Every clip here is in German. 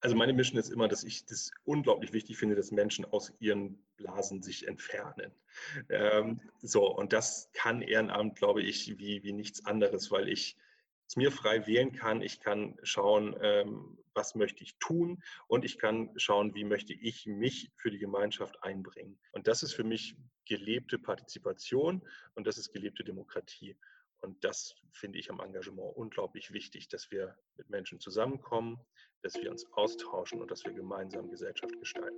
Also meine Mission ist immer, dass ich das unglaublich wichtig finde, dass Menschen aus ihren Blasen sich entfernen. Ähm, so, und das kann Ehrenamt, glaube ich, wie, wie nichts anderes, weil ich es mir frei wählen kann. Ich kann schauen, ähm, was möchte ich tun und ich kann schauen, wie möchte ich mich für die Gemeinschaft einbringen. Und das ist für mich gelebte Partizipation und das ist gelebte Demokratie. Und das finde ich am Engagement unglaublich wichtig, dass wir mit Menschen zusammenkommen, dass wir uns austauschen und dass wir gemeinsam Gesellschaft gestalten.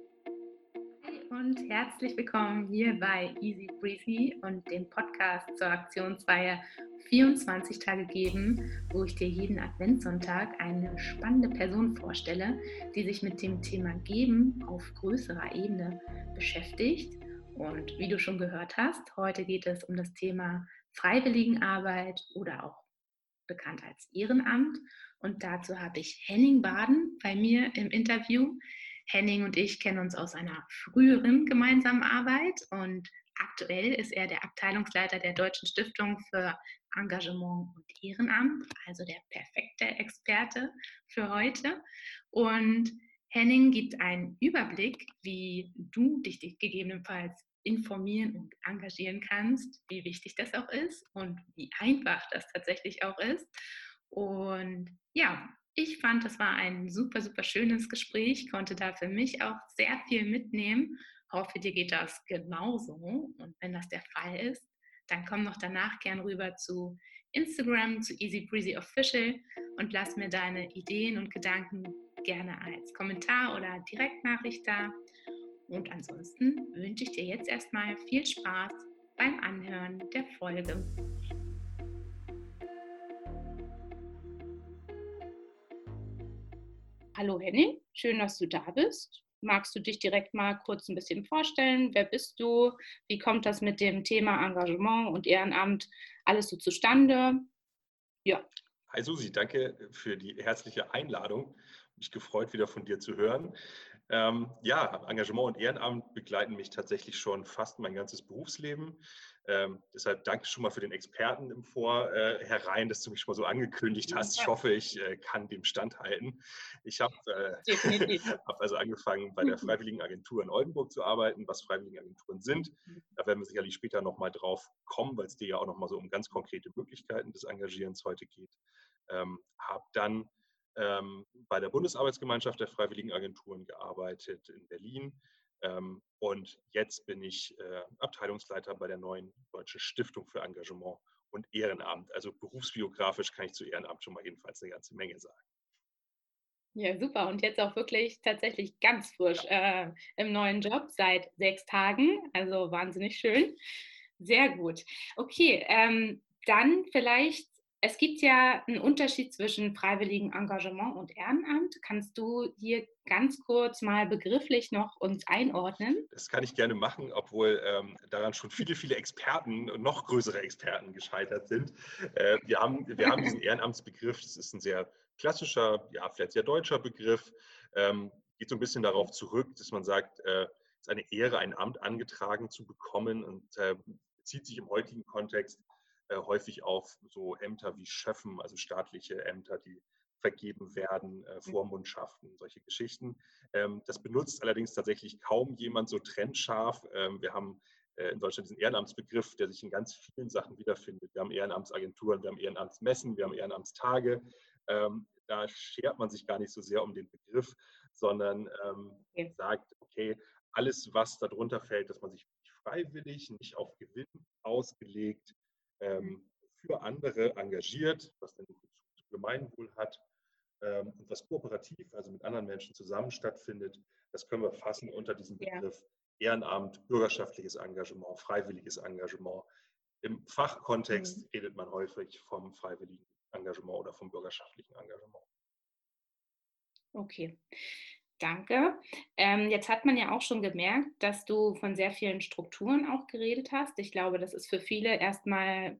Und herzlich willkommen hier bei Easy Breezy und dem Podcast zur Aktionsreihe 24 Tage geben, wo ich dir jeden Adventssonntag eine spannende Person vorstelle, die sich mit dem Thema Geben auf größerer Ebene beschäftigt. Und wie du schon gehört hast, heute geht es um das Thema Freiwilligenarbeit oder auch bekannt als Ehrenamt. Und dazu habe ich Henning Baden bei mir im Interview. Henning und ich kennen uns aus einer früheren gemeinsamen Arbeit und aktuell ist er der Abteilungsleiter der Deutschen Stiftung für Engagement und Ehrenamt, also der perfekte Experte für heute. Und Henning gibt einen Überblick, wie du dich gegebenenfalls informieren und engagieren kannst, wie wichtig das auch ist und wie einfach das tatsächlich auch ist. Und ja, ich fand, das war ein super, super schönes Gespräch, konnte da für mich auch sehr viel mitnehmen. Hoffe, dir geht das genauso. Und wenn das der Fall ist, dann komm noch danach gern rüber zu Instagram, zu Easy Breezy Official und lass mir deine Ideen und Gedanken gerne als Kommentar oder Direktnachricht da. Und ansonsten wünsche ich dir jetzt erstmal viel Spaß beim Anhören der Folge. Hallo Henning, schön, dass du da bist. Magst du dich direkt mal kurz ein bisschen vorstellen? Wer bist du? Wie kommt das mit dem Thema Engagement und Ehrenamt alles so zustande? Ja. Hi Susi, danke für die herzliche Einladung. Mich gefreut, wieder von dir zu hören. Ähm, ja, Engagement und Ehrenamt begleiten mich tatsächlich schon fast mein ganzes Berufsleben. Ähm, deshalb danke schon mal für den Experten im Vorherein, äh, dass du mich schon mal so angekündigt hast. Ich hoffe, ich äh, kann dem standhalten. Ich habe äh, hab also angefangen, bei der Freiwilligen Agentur in Oldenburg zu arbeiten, was Freiwilligenagenturen sind. Da werden wir sicherlich später nochmal drauf kommen, weil es dir ja auch nochmal so um ganz konkrete Möglichkeiten des Engagierens heute geht. Ähm, habe dann ähm, bei der Bundesarbeitsgemeinschaft der Freiwilligenagenturen gearbeitet in Berlin. Ähm, und jetzt bin ich äh, Abteilungsleiter bei der neuen Deutschen Stiftung für Engagement und Ehrenamt. Also berufsbiografisch kann ich zu Ehrenamt schon mal jedenfalls eine ganze Menge sagen. Ja, super. Und jetzt auch wirklich tatsächlich ganz frisch äh, im neuen Job seit sechs Tagen. Also wahnsinnig schön. Sehr gut. Okay, ähm, dann vielleicht es gibt ja einen Unterschied zwischen freiwilligem Engagement und Ehrenamt. Kannst du hier ganz kurz mal begrifflich noch uns einordnen? Das kann ich gerne machen, obwohl ähm, daran schon viele, viele Experten und noch größere Experten gescheitert sind. Äh, wir, haben, wir haben diesen Ehrenamtsbegriff, das ist ein sehr klassischer, ja, vielleicht sehr deutscher Begriff, ähm, geht so ein bisschen darauf zurück, dass man sagt, äh, es ist eine Ehre, ein Amt angetragen zu bekommen und äh, bezieht sich im heutigen Kontext äh, häufig auf so Ämter wie Schöffen, also staatliche Ämter, die vergeben werden, äh, mhm. Vormundschaften, solche Geschichten. Ähm, das benutzt allerdings tatsächlich kaum jemand so trennscharf. Ähm, wir haben äh, in Deutschland diesen Ehrenamtsbegriff, der sich in ganz vielen Sachen wiederfindet. Wir haben Ehrenamtsagenturen, wir haben Ehrenamtsmessen, wir haben Ehrenamtstage. Ähm, da schert man sich gar nicht so sehr um den Begriff, sondern okay. sagt, okay, alles, was darunter fällt, dass man sich freiwillig, nicht auf Gewinn ausgelegt, ähm, für andere engagiert, was den Bezug zum Gemeinwohl hat ähm, und was kooperativ, also mit anderen Menschen zusammen stattfindet, das können wir fassen unter diesem Begriff ja. Ehrenamt, bürgerschaftliches Engagement, freiwilliges Engagement. Im Fachkontext mhm. redet man häufig vom freiwilligen Engagement oder vom bürgerschaftlichen Engagement. Okay. Danke. Ähm, jetzt hat man ja auch schon gemerkt, dass du von sehr vielen Strukturen auch geredet hast. Ich glaube, das ist für viele erstmal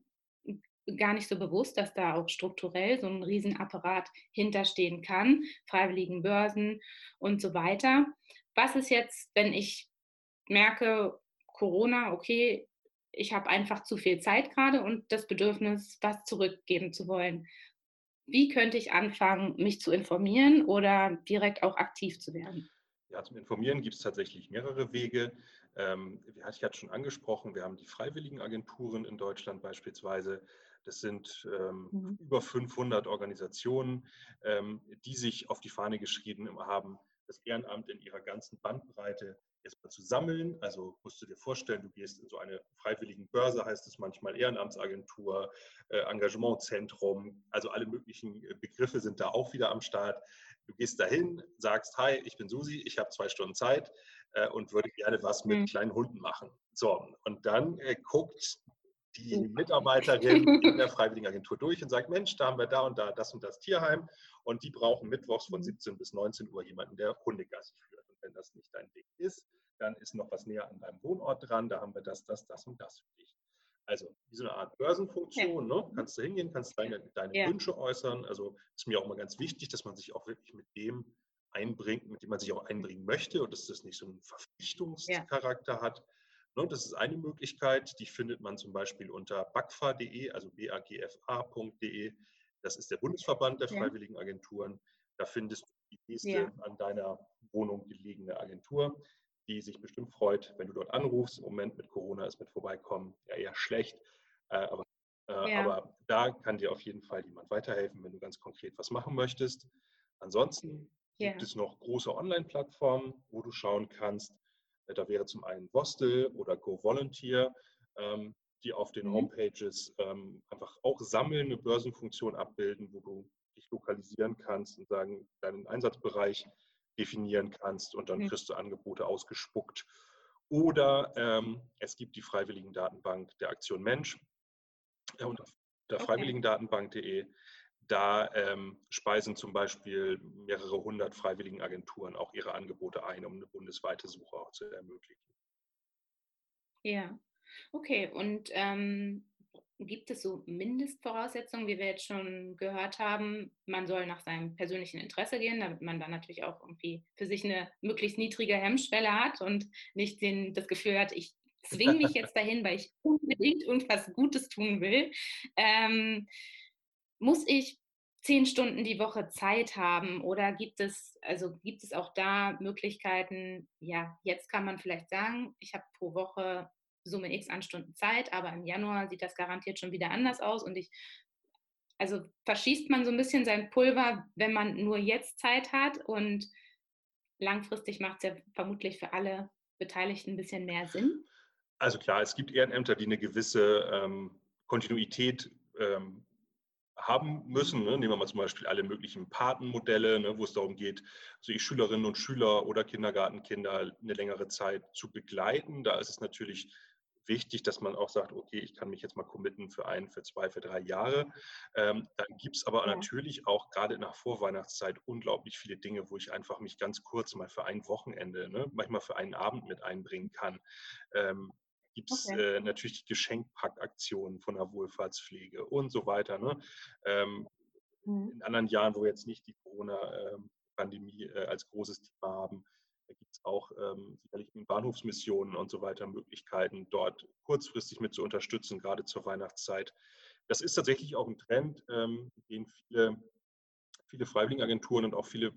gar nicht so bewusst, dass da auch strukturell so ein Riesenapparat hinterstehen kann, freiwilligen Börsen und so weiter. Was ist jetzt, wenn ich merke, Corona, okay, ich habe einfach zu viel Zeit gerade und das Bedürfnis, was zurückgeben zu wollen. Wie könnte ich anfangen, mich zu informieren oder direkt auch aktiv zu werden? Ja, zum Informieren gibt es tatsächlich mehrere Wege. Ähm, hatte ich jetzt schon angesprochen, wir haben die Freiwilligenagenturen in Deutschland beispielsweise. Das sind ähm, mhm. über 500 Organisationen, ähm, die sich auf die Fahne geschrieben haben, das Ehrenamt in ihrer ganzen Bandbreite erstmal zu sammeln. Also musst du dir vorstellen, du gehst in so eine freiwilligen Börse, heißt es manchmal Ehrenamtsagentur, äh, Engagementzentrum, also alle möglichen äh, Begriffe sind da auch wieder am Start. Du gehst dahin, sagst, hi, ich bin Susi, ich habe zwei Stunden Zeit äh, und würde gerne was mit mhm. kleinen Hunden machen. So, und dann äh, guckt die Mitarbeiterin in der Freiwilligenagentur durch und sagt, Mensch, da haben wir da und da das und das Tierheim und die brauchen mittwochs von 17 mhm. bis 19 Uhr jemanden, der Hundegassi führt. Wenn das nicht dein Ding ist, dann ist noch was näher an deinem Wohnort dran, da haben wir das, das, das und das für dich. Also wie so eine Art Börsenfunktion, ja. ne? kannst du hingehen, kannst deine, deine ja. Wünsche äußern. Also ist mir auch mal ganz wichtig, dass man sich auch wirklich mit dem einbringt, mit dem man sich auch einbringen möchte und dass das nicht so einen Verpflichtungscharakter ja. hat. Ne, das ist eine Möglichkeit, die findet man zum Beispiel unter bagfa.de, also bagfa.de. Das ist der Bundesverband der Freiwilligen Agenturen. Da findest du die nächste ja. an deiner Wohnung gelegene Agentur, die sich bestimmt freut, wenn du dort anrufst. Im Moment mit Corona ist mit Vorbeikommen ja eher schlecht. Äh, aber, äh, ja. aber da kann dir auf jeden Fall jemand weiterhelfen, wenn du ganz konkret was machen möchtest. Ansonsten ja. gibt es noch große Online-Plattformen, wo du schauen kannst, äh, da wäre zum einen Vostel oder Go Volunteer, ähm, die auf den mhm. Homepages ähm, einfach auch sammeln, eine Börsenfunktion abbilden, wo du dich lokalisieren kannst und sagen, deinen Einsatzbereich definieren kannst und dann mhm. kriegst du Angebote ausgespuckt. Oder ähm, es gibt die Freiwilligendatenbank der Aktion Mensch äh, unter der okay. freiwilligendatenbank.de. Da ähm, speisen zum Beispiel mehrere hundert Freiwilligenagenturen auch ihre Angebote ein, um eine bundesweite Suche auch zu ermöglichen. Ja, okay. Und ähm, gibt es so Mindestvoraussetzungen, wie wir jetzt schon gehört haben? Man soll nach seinem persönlichen Interesse gehen, damit man dann natürlich auch irgendwie für sich eine möglichst niedrige Hemmschwelle hat und nicht den, das Gefühl hat, ich zwinge mich jetzt dahin, weil ich unbedingt irgendwas Gutes tun will. Ähm, muss ich zehn Stunden die Woche Zeit haben oder gibt es, also gibt es auch da Möglichkeiten, ja, jetzt kann man vielleicht sagen, ich habe pro Woche Summe X an Stunden Zeit, aber im Januar sieht das garantiert schon wieder anders aus und ich, also verschießt man so ein bisschen sein Pulver, wenn man nur jetzt Zeit hat und langfristig macht es ja vermutlich für alle Beteiligten ein bisschen mehr Sinn. Also klar, es gibt Ehrenämter, die eine gewisse ähm, Kontinuität ähm, haben müssen. Ne? Nehmen wir mal zum Beispiel alle möglichen Patenmodelle, ne, wo es darum geht, also Schülerinnen und Schüler oder Kindergartenkinder eine längere Zeit zu begleiten. Da ist es natürlich wichtig, dass man auch sagt, okay, ich kann mich jetzt mal committen für ein, für zwei, für drei Jahre. Ähm, dann gibt es aber ja. natürlich auch gerade nach Vorweihnachtszeit unglaublich viele Dinge, wo ich einfach mich ganz kurz mal für ein Wochenende, ne, manchmal für einen Abend mit einbringen kann. Ähm, gibt es okay. äh, natürlich die Geschenkpackaktionen von der Wohlfahrtspflege und so weiter. Ne? Ähm, mhm. In anderen Jahren, wo jetzt nicht die Corona-Pandemie äh, als großes Thema haben, auch ähm, sicherlich in Bahnhofsmissionen und so weiter Möglichkeiten, dort kurzfristig mit zu unterstützen, gerade zur Weihnachtszeit. Das ist tatsächlich auch ein Trend, ähm, den viele, viele Freiwilligenagenturen und auch viele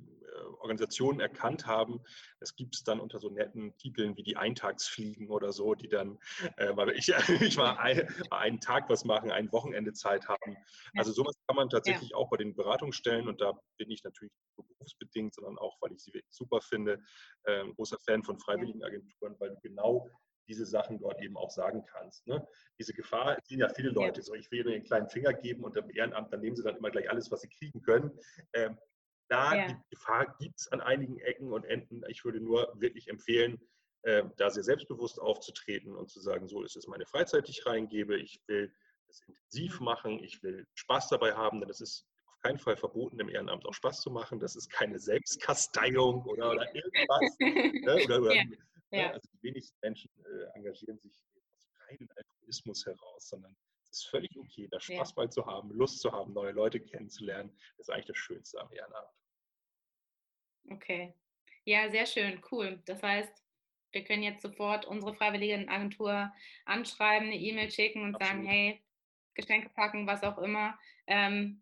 Organisationen erkannt haben. Das gibt es dann unter so netten Titeln wie die Eintagsfliegen oder so, die dann, äh, weil ich, ich mal, ein, einen Tag was machen, ein Wochenende Zeit haben. Also sowas kann man tatsächlich ja. auch bei den Beratungsstellen und da bin ich natürlich nur berufsbedingt, sondern auch, weil ich sie wirklich super finde, äh, großer Fan von Freiwilligenagenturen, weil du genau diese Sachen dort eben auch sagen kannst. Ne? Diese Gefahr sehen ja viele Leute ja. so, ich will mir einen kleinen Finger geben und im Ehrenamt, dann nehmen sie dann immer gleich alles, was sie kriegen können. Ähm, da ja. die Gefahr gibt es an einigen Ecken und Enden. Ich würde nur wirklich empfehlen, äh, da sehr selbstbewusst aufzutreten und zu sagen, so ist es meine Freizeit, die ich reingebe. Ich will es intensiv mhm. machen, ich will Spaß dabei haben, denn es ist auf keinen Fall verboten, im Ehrenamt auch Spaß zu machen. Das ist keine Selbstkasteiung oder, oder irgendwas. ne? oder, oder, ja. Ne? Ja. Also die wenigsten Menschen äh, engagieren sich aus reinen Altruismus heraus, sondern es ist völlig okay, da Spaß ja. bei zu haben, Lust zu haben, neue Leute kennenzulernen. Das ist eigentlich das Schönste am Ehrenamt. Okay. Ja, sehr schön, cool. Das heißt, wir können jetzt sofort unsere Freiwilligenagentur anschreiben, eine E-Mail schicken und Absolut. sagen, hey, Geschenke packen, was auch immer. Ähm,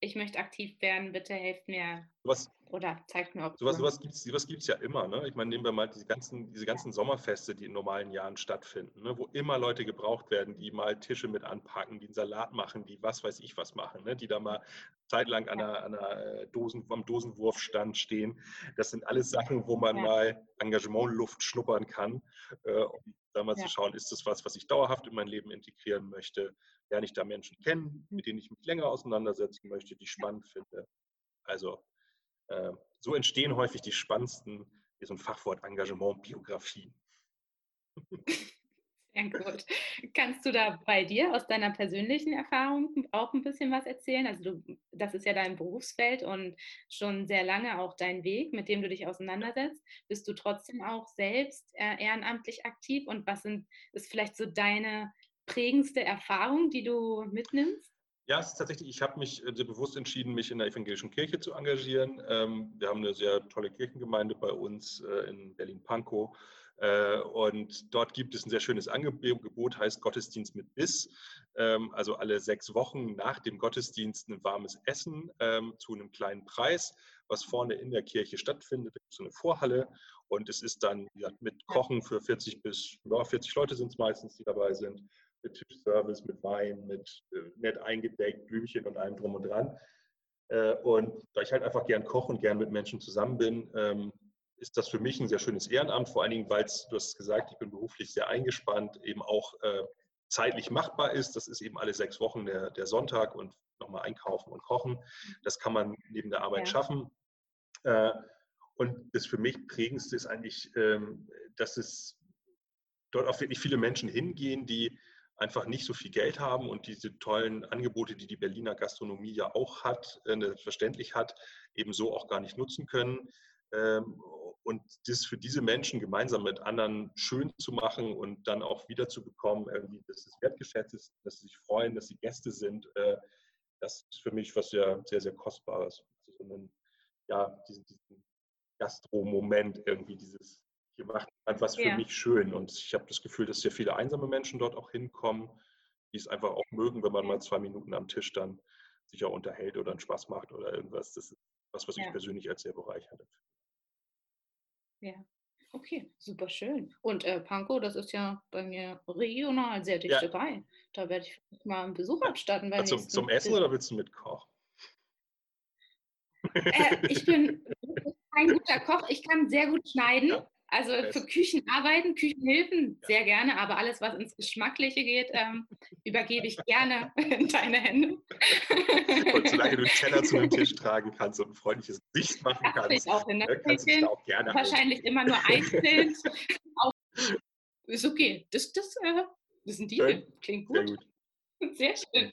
ich möchte aktiv werden, bitte helft mir was, oder zeigt mir, ob Sowas, sowas gibt es sowas gibt's ja immer. Ne? Ich meine, nehmen wir mal diese ganzen, diese ganzen Sommerfeste, die in normalen Jahren stattfinden, ne? wo immer Leute gebraucht werden, die mal Tische mit anpacken, die einen Salat machen, die was weiß ich was machen, ne? die da mal zeitlang an einer, an einer äh, Dosen, am Dosenwurfstand stehen. Das sind alles Sachen, wo man ja. mal Engagementluft schnuppern kann, äh, um da mal ja. zu schauen, ist das was, was ich dauerhaft in mein Leben integrieren möchte? Lerne ich da Menschen kennen, mit denen ich mich länger auseinandersetzen möchte, die ich spannend finde? Also äh, so entstehen häufig die spannendsten, wie so ein Fachwort Engagement, Biografien. Sehr gut. Kannst du da bei dir aus deiner persönlichen Erfahrung auch ein bisschen was erzählen? Also du, das ist ja dein Berufsfeld und schon sehr lange auch dein Weg, mit dem du dich auseinandersetzt. Bist du trotzdem auch selbst äh, ehrenamtlich aktiv und was sind, ist vielleicht so deine prägendste Erfahrung, die du mitnimmst? Ja, es ist tatsächlich, ich habe mich äh, sehr bewusst entschieden, mich in der evangelischen Kirche zu engagieren. Ähm, wir haben eine sehr tolle Kirchengemeinde bei uns äh, in Berlin-Pankow. Äh, und dort gibt es ein sehr schönes Angebot, heißt Gottesdienst mit Biss. Ähm, also alle sechs Wochen nach dem Gottesdienst ein warmes Essen ähm, zu einem kleinen Preis, was vorne in der Kirche stattfindet. Da gibt es so eine Vorhalle und es ist dann mit Kochen für 40 bis ja, 40 Leute sind es meistens, die dabei sind mit Tischservice, mit Wein, mit äh, nett eingedeckt, Blümchen und allem drum und dran. Äh, und da ich halt einfach gern koche und gern mit Menschen zusammen bin, ähm, ist das für mich ein sehr schönes Ehrenamt, vor allen Dingen, weil es, du hast gesagt, ich bin beruflich sehr eingespannt, eben auch äh, zeitlich machbar ist. Das ist eben alle sechs Wochen der, der Sonntag und nochmal einkaufen und kochen. Das kann man neben der Arbeit ja. schaffen. Äh, und das für mich prägendste ist eigentlich, ähm, dass es dort auch wirklich viele Menschen hingehen, die einfach nicht so viel Geld haben und diese tollen Angebote, die die Berliner Gastronomie ja auch hat, äh, selbstverständlich hat, ebenso auch gar nicht nutzen können. Ähm, und das für diese Menschen gemeinsam mit anderen schön zu machen und dann auch wiederzubekommen, irgendwie, dass es wertgeschätzt ist, dass sie sich freuen, dass sie Gäste sind, äh, das ist für mich was sehr, sehr, sehr Kostbares. So einen, ja, diesen, diesen Gastro-Moment irgendwie, dieses hier macht etwas für ja. mich schön. Und ich habe das Gefühl, dass sehr viele einsame Menschen dort auch hinkommen, die es einfach auch mögen, wenn man mal zwei Minuten am Tisch dann sich auch unterhält oder einen Spaß macht oder irgendwas. Das ist was, was ja. ich persönlich als sehr bereichernd empfinde. Ja, okay, super schön. Und äh, Pankow, das ist ja bei mir regional sehr dicht ja. dabei. Da werde ich mal einen Besuch abstatten. Ja, zum, zum Essen oder willst du mit Koch? Äh, ich bin kein guter Koch. Ich kann sehr gut schneiden. Ja. Also für Küchenarbeiten, Küchenhilfen sehr gerne, aber alles, was ins Geschmackliche geht, ähm, übergebe ich gerne in deine Hände. Und solange du einen Teller zu einem Tisch tragen kannst und ein freundliches Gesicht machen kannst, ich auch in der ne, kannst du auch gerne Wahrscheinlich halten. immer nur einzeln. ist okay. Das, das, äh, das sind die. Klingt gut. Sehr gut. Sehr schön.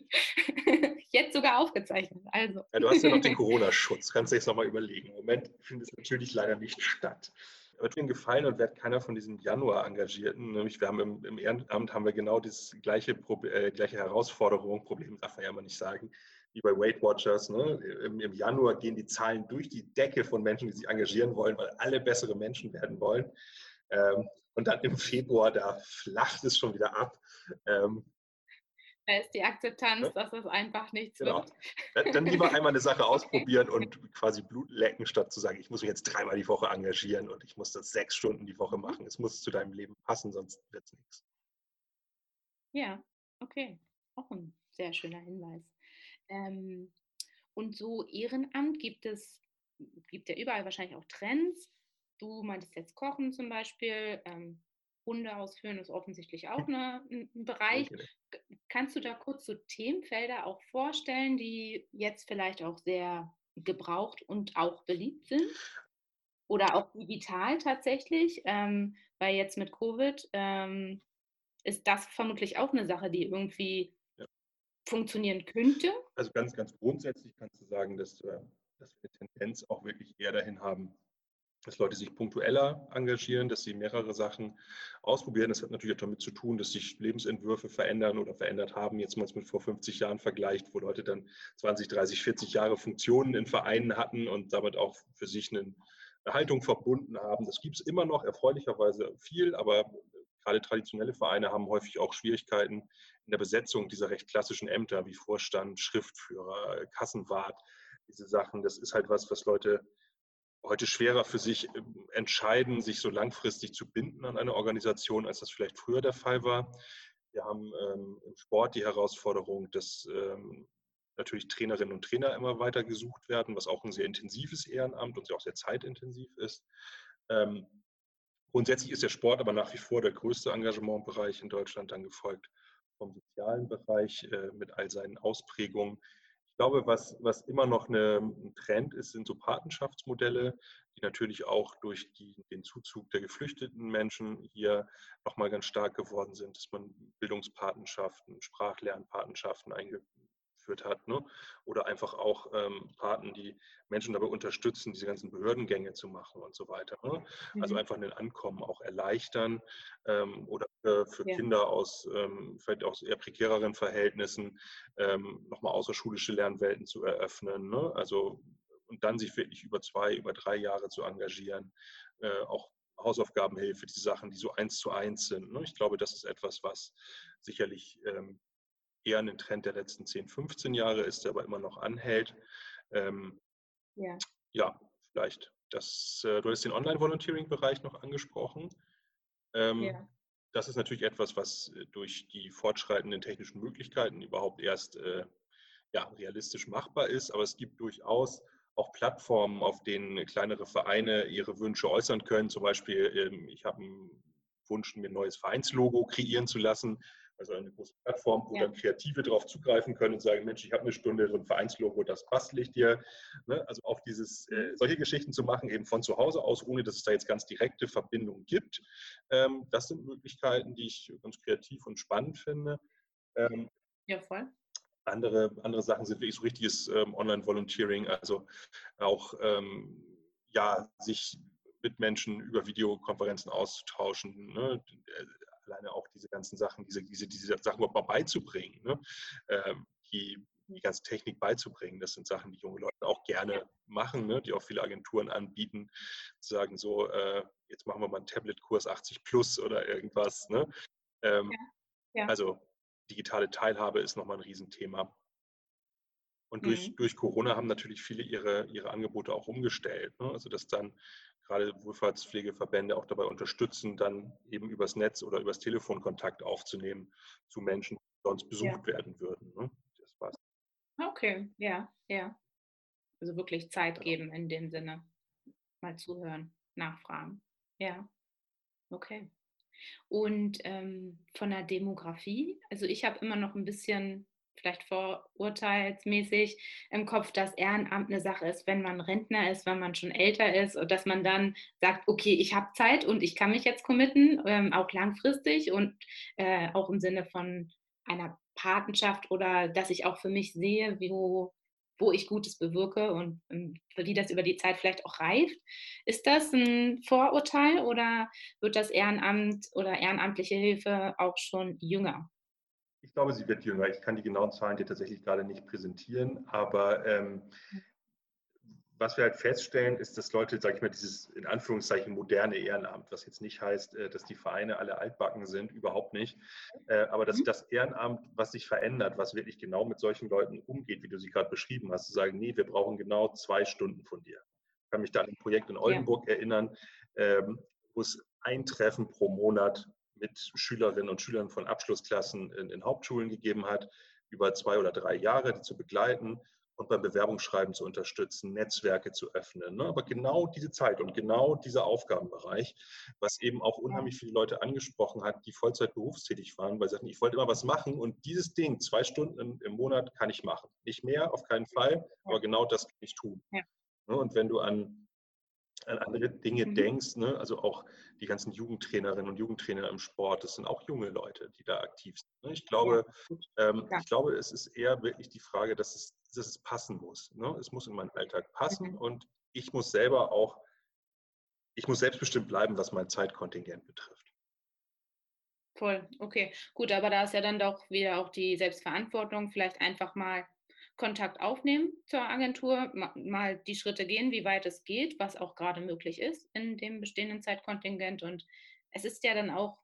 Jetzt sogar aufgezeichnet. Also. Ja, du hast ja noch den Corona-Schutz. Kannst du jetzt nochmal überlegen. Im Moment findet es natürlich leider nicht statt wird mir gefallen und werde keiner von diesen Januar-Engagierten. Nämlich wir haben im, im, Ehrenamt haben wir genau das gleiche, äh, gleiche Herausforderung, Problem darf man ja immer nicht sagen, wie bei Weight Watchers. Ne? Im, Im, Januar gehen die Zahlen durch die Decke von Menschen, die sich engagieren wollen, weil alle bessere Menschen werden wollen. Ähm, und dann im Februar, da flacht es schon wieder ab. Ähm, ist die Akzeptanz, ja. dass es einfach nichts genau. wird. Dann lieber einmal eine Sache ausprobieren und quasi Blut lecken, statt zu sagen, ich muss mich jetzt dreimal die Woche engagieren und ich muss das sechs Stunden die Woche machen. Es muss zu deinem Leben passen, sonst wird es nichts. Ja, okay. Auch ein sehr schöner Hinweis. Ähm, und so Ehrenamt gibt es, gibt ja überall wahrscheinlich auch Trends. Du meintest jetzt Kochen zum Beispiel. Ähm, Hunde ausführen ist offensichtlich auch eine, ein Bereich. Okay. Kannst du da kurz so Themenfelder auch vorstellen, die jetzt vielleicht auch sehr gebraucht und auch beliebt sind? Oder auch digital tatsächlich, ähm, weil jetzt mit Covid ähm, ist das vermutlich auch eine Sache, die irgendwie ja. funktionieren könnte. Also ganz, ganz grundsätzlich kannst du sagen, dass, äh, dass wir eine Tendenz auch wirklich eher dahin haben, dass Leute sich punktueller engagieren, dass sie mehrere Sachen ausprobieren. Das hat natürlich auch damit zu tun, dass sich Lebensentwürfe verändern oder verändert haben. Jetzt mal mit vor 50 Jahren vergleicht, wo Leute dann 20, 30, 40 Jahre Funktionen in Vereinen hatten und damit auch für sich eine Haltung verbunden haben. Das gibt es immer noch, erfreulicherweise viel, aber gerade traditionelle Vereine haben häufig auch Schwierigkeiten in der Besetzung dieser recht klassischen Ämter wie Vorstand, Schriftführer, Kassenwart, diese Sachen. Das ist halt was, was Leute heute schwerer für sich ähm, entscheiden, sich so langfristig zu binden an eine Organisation, als das vielleicht früher der Fall war. Wir haben ähm, im Sport die Herausforderung, dass ähm, natürlich Trainerinnen und Trainer immer weiter gesucht werden, was auch ein sehr intensives Ehrenamt und auch sehr zeitintensiv ist. Ähm, grundsätzlich ist der Sport aber nach wie vor der größte Engagementbereich in Deutschland, dann gefolgt vom sozialen Bereich äh, mit all seinen Ausprägungen. Ich glaube, was, was immer noch eine, ein Trend ist, sind so Patenschaftsmodelle, die natürlich auch durch die, den Zuzug der geflüchteten Menschen hier nochmal ganz stark geworden sind, dass man Bildungspatenschaften, Sprachlernpatenschaften einge, geführt hat. Ne? Oder einfach auch ähm, Paten, die Menschen dabei unterstützen, diese ganzen Behördengänge zu machen und so weiter. Ne? Also mhm. Also einfach ein Ankommen auch erleichtern ähm, oder für, für ja. Kinder aus ähm, vielleicht aus eher prekäreren Verhältnissen ähm, nochmal außerschulische Lernwelten zu eröffnen. Ne? Also und dann sich wirklich über zwei, über drei Jahre zu engagieren, äh, auch Hausaufgabenhilfe, diese Sachen, die so eins zu eins sind. Ne? Ich glaube, das ist etwas, was sicherlich ähm, eher ein Trend der letzten 10, 15 Jahre ist, der aber immer noch anhält. Ähm, ja. ja, vielleicht. Das, äh, du hast den Online-Volunteering-Bereich noch angesprochen. Ähm, ja. Das ist natürlich etwas, was äh, durch die fortschreitenden technischen Möglichkeiten überhaupt erst äh, ja, realistisch machbar ist. Aber es gibt durchaus auch Plattformen, auf denen kleinere Vereine ihre Wünsche äußern können. Zum Beispiel, ähm, ich habe einen Wunsch, mir ein neues Vereinslogo kreieren zu lassen also eine große Plattform, wo ja. dann Kreative darauf zugreifen können und sagen, Mensch, ich habe eine Stunde so ein Vereinslogo, das bastel ich dir. Ne? Also auch dieses, äh, mhm. solche Geschichten zu machen, eben von zu Hause aus, ohne dass es da jetzt ganz direkte Verbindungen gibt. Ähm, das sind Möglichkeiten, die ich ganz kreativ und spannend finde. Ähm, ja, voll. Andere, andere Sachen sind wirklich so richtiges ähm, Online-Volunteering, also auch ähm, ja, sich mit Menschen über Videokonferenzen auszutauschen. Ne? Alleine auch diese ganzen Sachen, diese, diese, diese Sachen überhaupt mal beizubringen, ne? ähm, die, die ganze Technik beizubringen. Das sind Sachen, die junge Leute auch gerne machen, ne? die auch viele Agenturen anbieten, zu sagen so, äh, jetzt machen wir mal einen Tablet-Kurs 80 plus oder irgendwas. Ne? Ähm, ja. Ja. Also digitale Teilhabe ist nochmal ein Riesenthema. Und durch, mhm. durch Corona haben natürlich viele ihre, ihre Angebote auch umgestellt. Ne? Also dass dann gerade Wohlfahrtspflegeverbände auch dabei unterstützen, dann eben übers Netz oder übers Telefon Kontakt aufzunehmen zu Menschen, die sonst besucht ja. werden würden. Ne? Das war's. Okay, ja, ja. Also wirklich Zeit ja. geben in dem Sinne. Mal zuhören, nachfragen. Ja, okay. Und ähm, von der Demografie, also ich habe immer noch ein bisschen vielleicht vorurteilsmäßig im Kopf, dass Ehrenamt eine Sache ist, wenn man Rentner ist, wenn man schon älter ist und dass man dann sagt, okay, ich habe Zeit und ich kann mich jetzt committen, ähm, auch langfristig und äh, auch im Sinne von einer Patenschaft oder dass ich auch für mich sehe, wo, wo ich Gutes bewirke und, und wie das über die Zeit vielleicht auch reift. Ist das ein Vorurteil oder wird das Ehrenamt oder ehrenamtliche Hilfe auch schon jünger? Ich glaube, sie wird jünger. Ich kann die genauen Zahlen dir tatsächlich gerade nicht präsentieren, aber ähm, was wir halt feststellen, ist, dass Leute, sage ich mal, dieses in Anführungszeichen moderne Ehrenamt, was jetzt nicht heißt, äh, dass die Vereine alle altbacken sind, überhaupt nicht, äh, aber dass mhm. das Ehrenamt, was sich verändert, was wirklich genau mit solchen Leuten umgeht, wie du sie gerade beschrieben hast, zu sagen, nee, wir brauchen genau zwei Stunden von dir. Ich kann mich da an ein Projekt in Oldenburg ja. erinnern, ähm, wo es ein Treffen pro Monat mit Schülerinnen und Schülern von Abschlussklassen in, in Hauptschulen gegeben hat, über zwei oder drei Jahre, die zu begleiten und beim Bewerbungsschreiben zu unterstützen, Netzwerke zu öffnen. Ne? Aber genau diese Zeit und genau dieser Aufgabenbereich, was eben auch unheimlich viele Leute angesprochen hat, die Vollzeit berufstätig waren, weil sie sagten, ich wollte immer was machen und dieses Ding, zwei Stunden im, im Monat, kann ich machen. Nicht mehr, auf keinen Fall, aber genau das kann ich tun. Ja. Ne? Und wenn du an an andere Dinge mhm. denkst, ne? also auch die ganzen Jugendtrainerinnen und Jugendtrainer im Sport, das sind auch junge Leute, die da aktiv sind. Ne? Ich glaube, ja. Ähm, ja. ich glaube, es ist eher wirklich die Frage, dass es, dass es passen muss. Ne? Es muss in meinen Alltag passen mhm. und ich muss selber auch, ich muss selbstbestimmt bleiben, was mein Zeitkontingent betrifft. Voll, okay. Gut, aber da ist ja dann doch wieder auch die Selbstverantwortung, vielleicht einfach mal Kontakt aufnehmen zur Agentur, mal die Schritte gehen, wie weit es geht, was auch gerade möglich ist in dem bestehenden Zeitkontingent. Und es ist ja dann auch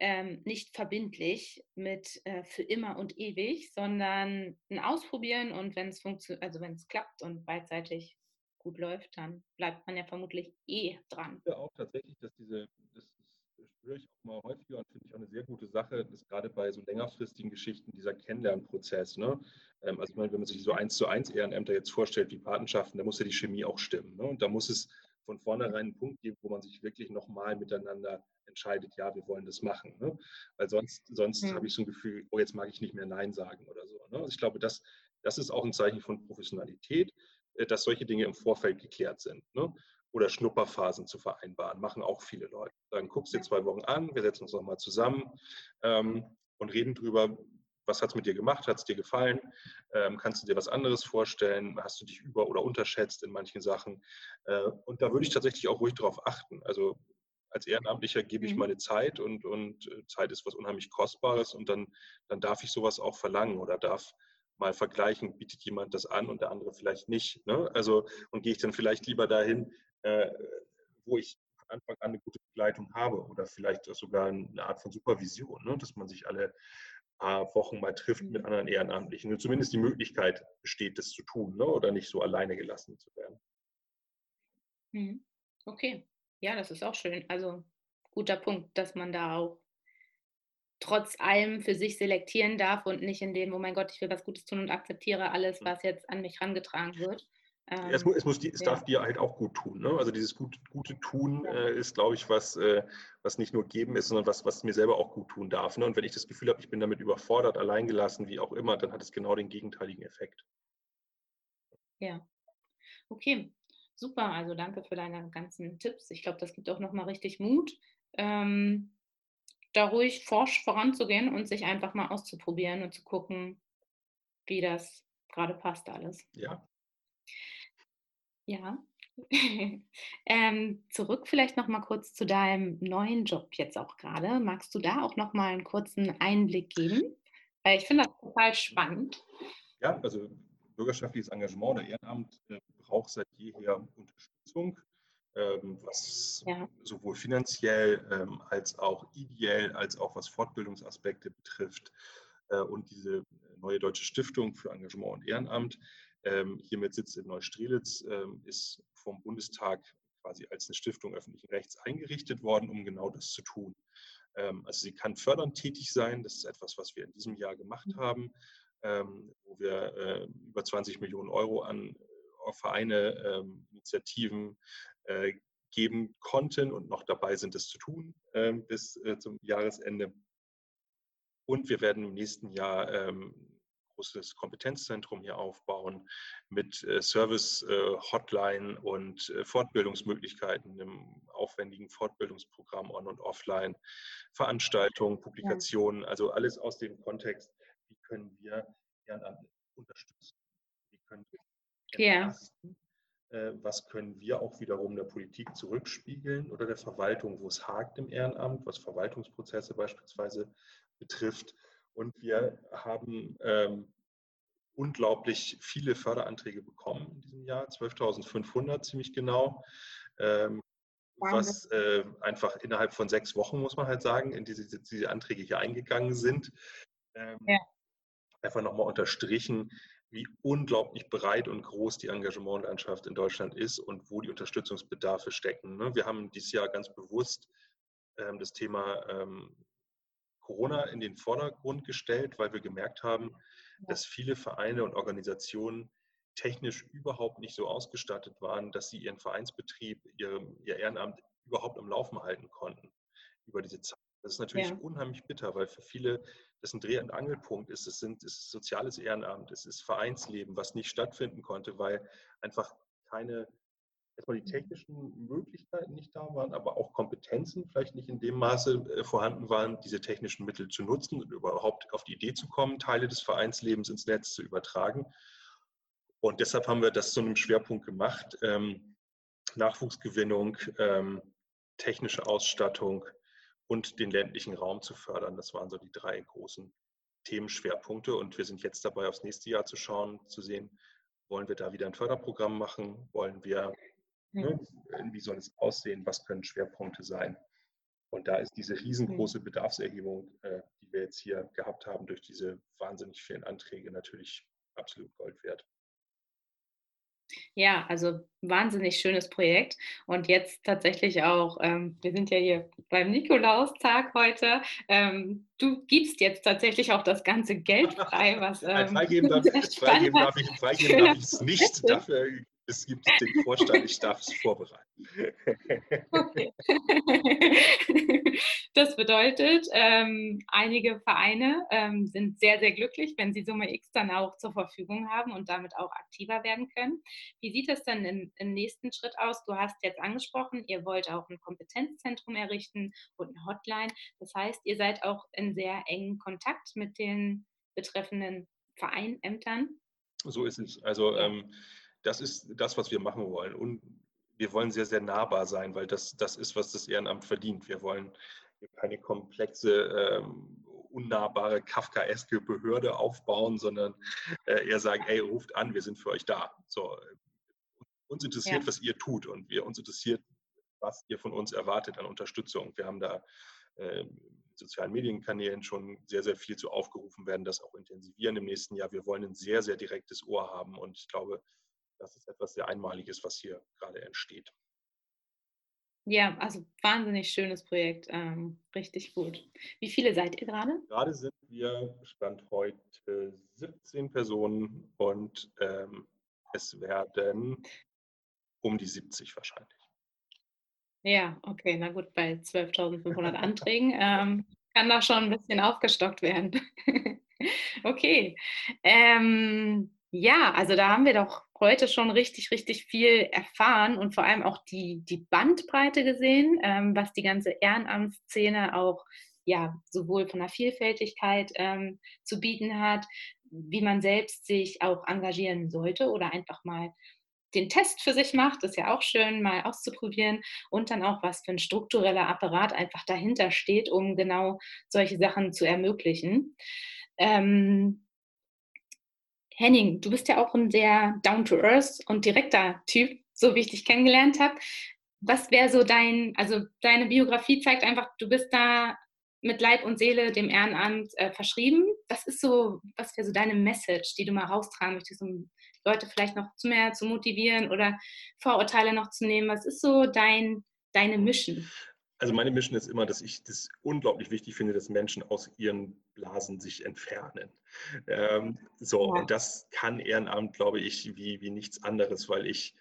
ähm, nicht verbindlich mit äh, für immer und ewig, sondern ein Ausprobieren und wenn es funktioniert, also wenn es klappt und beidseitig gut läuft, dann bleibt man ja vermutlich eh dran. Ja, auch tatsächlich, dass diese, das spüre ich auch mal häufiger und finde ich auch eine sehr gute Sache, ist gerade bei so längerfristigen Geschichten dieser Kennenlernprozess. Ne? Ähm, also ich meine, wenn man sich so eins zu eins Ehrenämter jetzt vorstellt wie Patenschaften, da muss ja die Chemie auch stimmen. Ne? Und da muss es von vornherein einen Punkt geben, wo man sich wirklich nochmal miteinander entscheidet, ja, wir wollen das machen. Ne? Weil sonst, sonst mhm. habe ich so ein Gefühl, oh, jetzt mag ich nicht mehr Nein sagen oder so. Ne? Also ich glaube, das, das ist auch ein Zeichen von Professionalität, äh, dass solche Dinge im Vorfeld geklärt sind. Ne? Oder Schnupperphasen zu vereinbaren, machen auch viele Leute. Dann guckst du dir zwei Wochen an, wir setzen uns nochmal zusammen ähm, und reden drüber, was hat es mit dir gemacht? Hat es dir gefallen? Ähm, kannst du dir was anderes vorstellen? Hast du dich über- oder unterschätzt in manchen Sachen? Äh, und da würde ich tatsächlich auch ruhig darauf achten. Also als Ehrenamtlicher gebe ich mhm. meine Zeit und, und äh, Zeit ist was unheimlich Kostbares und dann, dann darf ich sowas auch verlangen oder darf mal vergleichen, bietet jemand das an und der andere vielleicht nicht. Ne? Also und gehe ich dann vielleicht lieber dahin, äh, wo ich von Anfang an eine gute Begleitung habe oder vielleicht sogar eine Art von Supervision, ne? dass man sich alle paar Wochen mal trifft mit mhm. anderen Ehrenamtlichen und zumindest die Möglichkeit besteht, das zu tun ne? oder nicht so alleine gelassen zu werden. Mhm. Okay, ja, das ist auch schön. Also guter Punkt, dass man da auch trotz allem für sich selektieren darf und nicht in dem, oh mein Gott, ich will was Gutes tun und akzeptiere alles, mhm. was jetzt an mich herangetragen wird. Ähm, es, muss, es, muss die, es ja. darf dir halt auch gut tun. Ne? Also dieses gut, gute Tun äh, ist, glaube ich, was, äh, was nicht nur geben ist, sondern was, was mir selber auch gut tun darf. Ne? Und wenn ich das Gefühl habe, ich bin damit überfordert, alleingelassen, wie auch immer, dann hat es genau den gegenteiligen Effekt. Ja, okay, super. Also danke für deine ganzen Tipps. Ich glaube, das gibt auch nochmal richtig Mut, ähm, da ruhig forsch voranzugehen und sich einfach mal auszuprobieren und zu gucken, wie das gerade passt alles. Ja, ja. ähm, zurück vielleicht noch mal kurz zu deinem neuen Job jetzt auch gerade. Magst du da auch noch mal einen kurzen Einblick geben? Weil ich finde das total spannend. Ja, also bürgerschaftliches Engagement oder Ehrenamt äh, braucht seit jeher Unterstützung, was ja. sowohl finanziell ähm, als auch ideell, als auch was Fortbildungsaspekte betrifft. Äh, und diese neue Deutsche Stiftung für Engagement und Ehrenamt ähm, hier mit Sitz in Neustrelitz, ähm, ist vom Bundestag quasi als eine Stiftung öffentlichen Rechts eingerichtet worden, um genau das zu tun. Ähm, also sie kann fördernd tätig sein. Das ist etwas, was wir in diesem Jahr gemacht mhm. haben, ähm, wo wir äh, über 20 Millionen Euro an äh, Vereine, ähm, Initiativen äh, geben konnten und noch dabei sind, es zu tun ähm, bis äh, zum Jahresende. Und wir werden im nächsten Jahr großes Kompetenzzentrum hier aufbauen mit äh, Service-Hotline äh, und äh, Fortbildungsmöglichkeiten im aufwendigen Fortbildungsprogramm on- und offline, Veranstaltungen, Publikationen, ja. also alles aus dem Kontext, wie können wir Ehrenamt unterstützen, wie können wir entlasten, ja. Was können wir auch wiederum der Politik zurückspiegeln oder der Verwaltung, wo es hakt im Ehrenamt, was Verwaltungsprozesse beispielsweise betrifft und wir haben ähm, unglaublich viele Förderanträge bekommen in diesem Jahr, 12.500 ziemlich genau. Ähm, was äh, einfach innerhalb von sechs Wochen, muss man halt sagen, in diese, diese Anträge hier eingegangen sind. Ähm, ja. Einfach nochmal unterstrichen, wie unglaublich breit und groß die Engagementlandschaft in Deutschland ist und wo die Unterstützungsbedarfe stecken. Ne? Wir haben dieses Jahr ganz bewusst ähm, das Thema ähm, Corona in den Vordergrund gestellt, weil wir gemerkt haben, dass viele Vereine und Organisationen technisch überhaupt nicht so ausgestattet waren, dass sie ihren Vereinsbetrieb, ihr, ihr Ehrenamt überhaupt am Laufen halten konnten über diese Zeit. Das ist natürlich ja. unheimlich bitter, weil für viele das ein Dreh- und Angelpunkt ist. Es, sind, es ist soziales Ehrenamt, es ist Vereinsleben, was nicht stattfinden konnte, weil einfach keine erstmal die technischen Möglichkeiten nicht da waren, aber auch Kompetenzen vielleicht nicht in dem Maße äh, vorhanden waren, diese technischen Mittel zu nutzen und überhaupt auf die Idee zu kommen, Teile des Vereinslebens ins Netz zu übertragen. Und deshalb haben wir das zu einem Schwerpunkt gemacht. Ähm, Nachwuchsgewinnung, ähm, technische Ausstattung und den ländlichen Raum zu fördern. Das waren so die drei großen Themenschwerpunkte. Und wir sind jetzt dabei, aufs nächste Jahr zu schauen, zu sehen, wollen wir da wieder ein Förderprogramm machen? Wollen wir Ne? Wie soll es aussehen? Was können Schwerpunkte sein? Und da ist diese riesengroße Bedarfserhebung, äh, die wir jetzt hier gehabt haben, durch diese wahnsinnig vielen Anträge natürlich absolut Gold wert. Ja, also wahnsinnig schönes Projekt. Und jetzt tatsächlich auch, ähm, wir sind ja hier beim Nikolaustag heute. Ähm, du gibst jetzt tatsächlich auch das ganze Geld frei, was. Ähm, freigeben darf, freigeben darf ich es nicht. Dafür es gibt den Vorstand, ich darf es vorbereiten. Okay. Das bedeutet, ähm, einige Vereine ähm, sind sehr, sehr glücklich, wenn sie Summe X dann auch zur Verfügung haben und damit auch aktiver werden können. Wie sieht es denn im, im nächsten Schritt aus? Du hast jetzt angesprochen, ihr wollt auch ein Kompetenzzentrum errichten und eine Hotline. Das heißt, ihr seid auch in sehr engen Kontakt mit den betreffenden Vereinämtern. So ist es. Also ähm, das ist das, was wir machen wollen. Und wir wollen sehr, sehr nahbar sein, weil das, das ist, was das Ehrenamt verdient. Wir wollen keine komplexe, ähm, unnahbare, kafkaeske Behörde aufbauen, sondern äh, eher sagen, ey, ruft an, wir sind für euch da. So, uns interessiert, ja. was ihr tut und wir uns interessiert, was ihr von uns erwartet an Unterstützung. Wir haben da äh, sozialen Medienkanälen schon sehr, sehr viel zu aufgerufen, werden das auch intensivieren im nächsten Jahr. Wir wollen ein sehr, sehr direktes Ohr haben und ich glaube, das ist etwas sehr Einmaliges, was hier gerade entsteht. Ja, also wahnsinnig schönes Projekt, ähm, richtig gut. Wie viele seid ihr gerade? Gerade sind wir, Stand heute, 17 Personen und ähm, es werden um die 70 wahrscheinlich. Ja, okay, na gut, bei 12.500 Anträgen ähm, kann da schon ein bisschen aufgestockt werden. okay. Ähm, ja, also da haben wir doch heute schon richtig, richtig viel erfahren und vor allem auch die, die Bandbreite gesehen, ähm, was die ganze Ehrenamtsszene auch ja sowohl von der Vielfältigkeit ähm, zu bieten hat, wie man selbst sich auch engagieren sollte oder einfach mal den Test für sich macht, ist ja auch schön, mal auszuprobieren und dann auch, was für ein struktureller Apparat einfach dahinter steht, um genau solche Sachen zu ermöglichen. Ähm, Henning, du bist ja auch ein sehr down-to-earth und direkter Typ, so wie ich dich kennengelernt habe. Was wäre so dein, also deine Biografie zeigt einfach, du bist da mit Leib und Seele dem Ehrenamt äh, verschrieben. Was ist so, was wäre so deine Message, die du mal raustragen möchtest, um Leute vielleicht noch zu mehr zu motivieren oder Vorurteile noch zu nehmen? Was ist so dein, deine Mission? Also meine Mission ist immer, dass ich das unglaublich wichtig finde, dass Menschen aus ihren Blasen sich entfernen. Ähm, so, ja. und das kann Ehrenamt, glaube ich, wie, wie nichts anderes, weil ich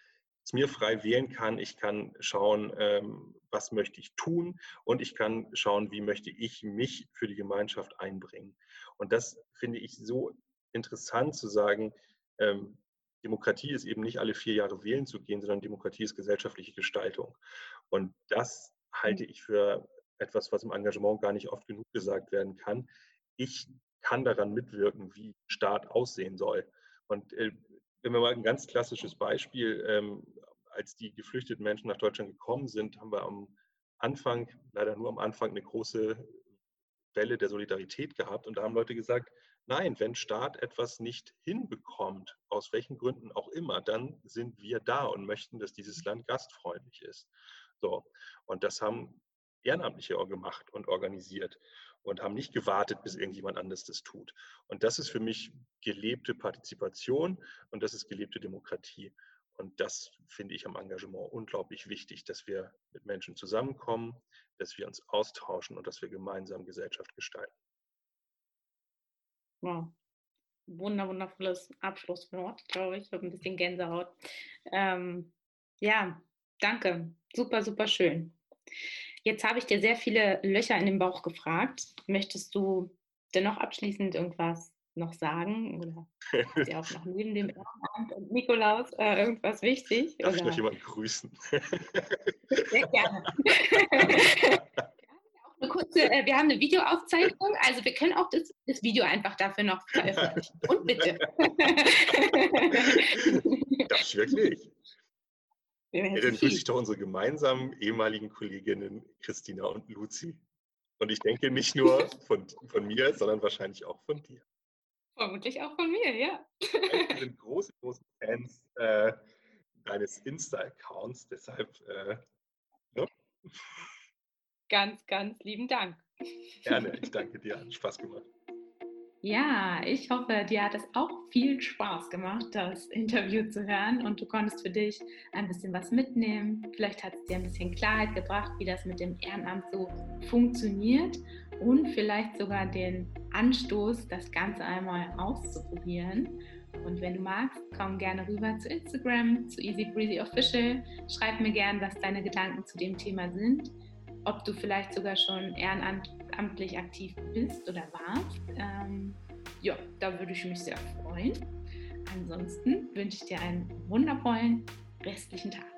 es mir frei wählen kann. Ich kann schauen, ähm, was möchte ich tun und ich kann schauen, wie möchte ich mich für die Gemeinschaft einbringen. Und das finde ich so interessant zu sagen, ähm, Demokratie ist eben nicht alle vier Jahre wählen zu gehen, sondern Demokratie ist gesellschaftliche Gestaltung. Und das halte ich für etwas, was im Engagement gar nicht oft genug gesagt werden kann. Ich kann daran mitwirken, wie Staat aussehen soll. Und äh, wenn wir mal ein ganz klassisches Beispiel, ähm, als die geflüchteten Menschen nach Deutschland gekommen sind, haben wir am Anfang, leider nur am Anfang, eine große Welle der Solidarität gehabt. Und da haben Leute gesagt, nein, wenn Staat etwas nicht hinbekommt, aus welchen Gründen auch immer, dann sind wir da und möchten, dass dieses Land gastfreundlich ist. So. Und das haben Ehrenamtliche auch gemacht und organisiert und haben nicht gewartet, bis irgendjemand anderes das tut. Und das ist für mich gelebte Partizipation und das ist gelebte Demokratie. Und das finde ich am Engagement unglaublich wichtig, dass wir mit Menschen zusammenkommen, dass wir uns austauschen und dass wir gemeinsam Gesellschaft gestalten. Wow. Wunder, wundervolles Abschlusswort, glaube ich. Ich habe ein bisschen Gänsehaut. Ähm, ja, danke. Super, super schön. Jetzt habe ich dir sehr viele Löcher in den Bauch gefragt. Möchtest du dennoch abschließend irgendwas noch sagen? Oder ist dir auch noch neben dem Ehrenamt und Nikolaus äh, irgendwas wichtig? Darf oder? ich noch jemanden grüßen? Sehr gerne. kurze, äh, wir haben eine Videoaufzeichnung, also wir können auch das, das Video einfach dafür noch veröffentlichen. Und bitte. Ich wirklich? Ja, dann grüße ich doch unsere gemeinsamen ehemaligen Kolleginnen Christina und Luzi. Und ich denke nicht nur von, von mir, sondern wahrscheinlich auch von dir. Vermutlich auch von mir, ja. Wir sind große, große Fans äh, deines Insta-Accounts, deshalb äh, ne? ganz, ganz lieben Dank. Gerne, ich danke dir, hat Spaß gemacht. Ja, ich hoffe, dir hat es auch viel Spaß gemacht, das Interview zu hören und du konntest für dich ein bisschen was mitnehmen. Vielleicht hat es dir ein bisschen Klarheit gebracht, wie das mit dem Ehrenamt so funktioniert und vielleicht sogar den Anstoß, das Ganze einmal auszuprobieren. Und wenn du magst, komm gerne rüber zu Instagram, zu Easy Breezy Official. Schreib mir gerne, was deine Gedanken zu dem Thema sind. Ob du vielleicht sogar schon ehrenamtlich aktiv bist oder warst. Ähm, ja, da würde ich mich sehr freuen. Ansonsten wünsche ich dir einen wundervollen restlichen Tag.